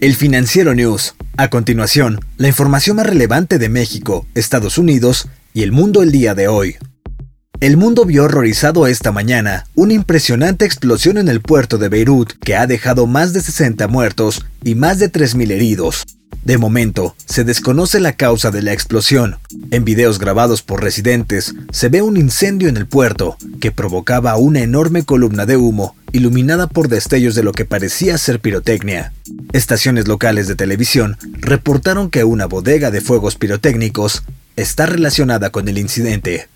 El Financiero News. A continuación, la información más relevante de México, Estados Unidos y el mundo el día de hoy. El mundo vio horrorizado esta mañana una impresionante explosión en el puerto de Beirut que ha dejado más de 60 muertos y más de 3.000 heridos. De momento, se desconoce la causa de la explosión. En videos grabados por residentes, se ve un incendio en el puerto que provocaba una enorme columna de humo iluminada por destellos de lo que parecía ser pirotecnia. Estaciones locales de televisión reportaron que una bodega de fuegos pirotécnicos está relacionada con el incidente.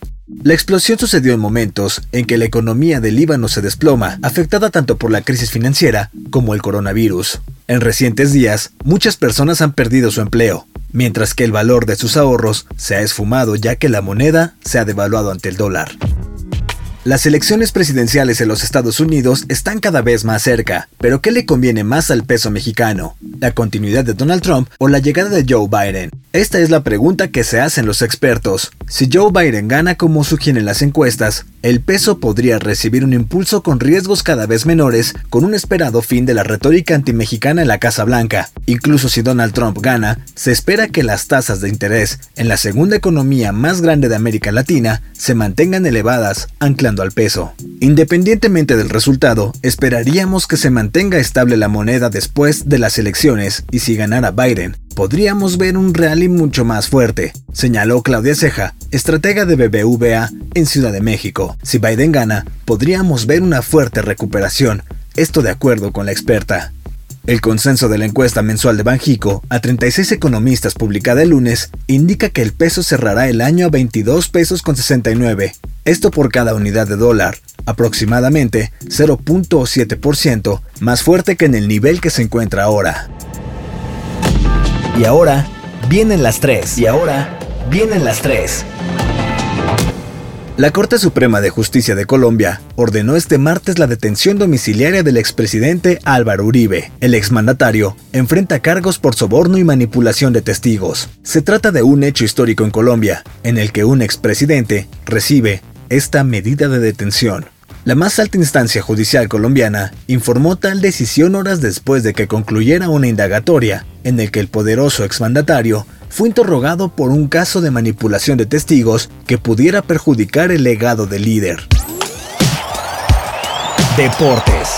La explosión sucedió en momentos en que la economía del Líbano se desploma, afectada tanto por la crisis financiera como el coronavirus. En recientes días, muchas personas han perdido su empleo, mientras que el valor de sus ahorros se ha esfumado ya que la moneda se ha devaluado ante el dólar. Las elecciones presidenciales en los Estados Unidos están cada vez más cerca, pero ¿qué le conviene más al peso mexicano? ¿La continuidad de Donald Trump o la llegada de Joe Biden? Esta es la pregunta que se hacen los expertos. Si Joe Biden gana como sugieren las encuestas, el peso podría recibir un impulso con riesgos cada vez menores, con un esperado fin de la retórica antimexicana en la Casa Blanca. Incluso si Donald Trump gana, se espera que las tasas de interés en la segunda economía más grande de América Latina se mantengan elevadas, anclando al peso. Independientemente del resultado, esperaríamos que se mantenga estable la moneda después de las elecciones y si ganara Biden, podríamos ver un rally mucho más fuerte, señaló Claudia Ceja, estratega de BBVA en Ciudad de México. Si Biden gana, podríamos ver una fuerte recuperación, esto de acuerdo con la experta. El consenso de la encuesta mensual de Banjico a 36 economistas publicada el lunes indica que el peso cerrará el año a 22 pesos con 69, esto por cada unidad de dólar, aproximadamente 0.7% más fuerte que en el nivel que se encuentra ahora. Y ahora vienen las tres. Y ahora vienen las tres. La Corte Suprema de Justicia de Colombia ordenó este martes la detención domiciliaria del expresidente Álvaro Uribe. El exmandatario enfrenta cargos por soborno y manipulación de testigos. Se trata de un hecho histórico en Colombia, en el que un expresidente recibe esta medida de detención. La más alta instancia judicial colombiana informó tal decisión horas después de que concluyera una indagatoria en el que el poderoso exmandatario fue interrogado por un caso de manipulación de testigos que pudiera perjudicar el legado del líder. Deportes.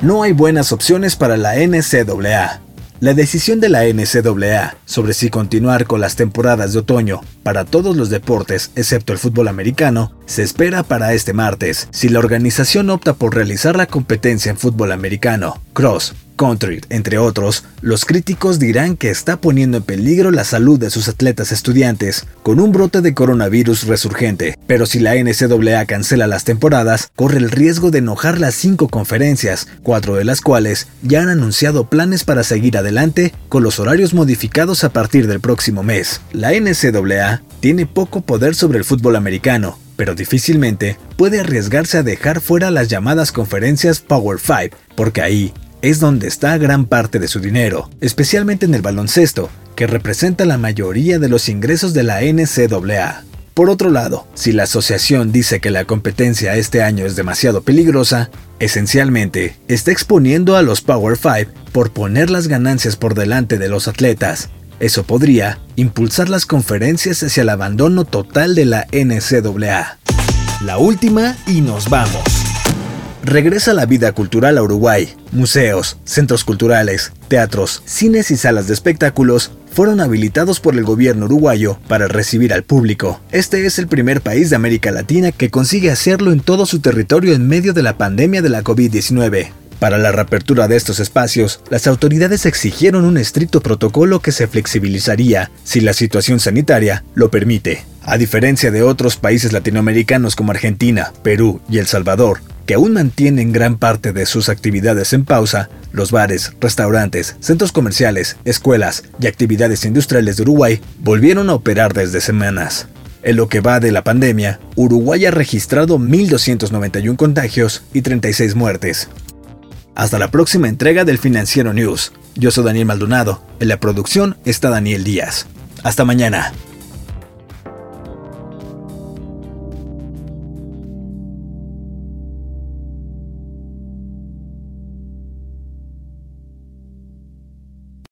No hay buenas opciones para la NCAA. La decisión de la NCAA sobre si continuar con las temporadas de otoño para todos los deportes excepto el fútbol americano se espera para este martes. Si la organización opta por realizar la competencia en fútbol americano, cross, country, entre otros, los críticos dirán que está poniendo en peligro la salud de sus atletas estudiantes con un brote de coronavirus resurgente. Pero si la NCAA cancela las temporadas, corre el riesgo de enojar las cinco conferencias, cuatro de las cuales ya han anunciado planes para seguir adelante con los horarios modificados a partir del próximo mes. La NCAA tiene poco poder sobre el fútbol americano, pero difícilmente puede arriesgarse a dejar fuera las llamadas conferencias Power 5, porque ahí es donde está gran parte de su dinero, especialmente en el baloncesto, que representa la mayoría de los ingresos de la NCAA. Por otro lado, si la asociación dice que la competencia este año es demasiado peligrosa, esencialmente está exponiendo a los Power 5 por poner las ganancias por delante de los atletas. Eso podría impulsar las conferencias hacia el abandono total de la NCAA. La última y nos vamos regresa la vida cultural a Uruguay. Museos, centros culturales, teatros, cines y salas de espectáculos fueron habilitados por el gobierno uruguayo para recibir al público. Este es el primer país de América Latina que consigue hacerlo en todo su territorio en medio de la pandemia de la COVID-19. Para la reapertura de estos espacios, las autoridades exigieron un estricto protocolo que se flexibilizaría si la situación sanitaria lo permite. A diferencia de otros países latinoamericanos como Argentina, Perú y El Salvador, que aún mantienen gran parte de sus actividades en pausa, los bares, restaurantes, centros comerciales, escuelas y actividades industriales de Uruguay volvieron a operar desde semanas. En lo que va de la pandemia, Uruguay ha registrado 1.291 contagios y 36 muertes, hasta la próxima entrega del Financiero News. Yo soy Daniel Maldonado. En la producción está Daniel Díaz. Hasta mañana.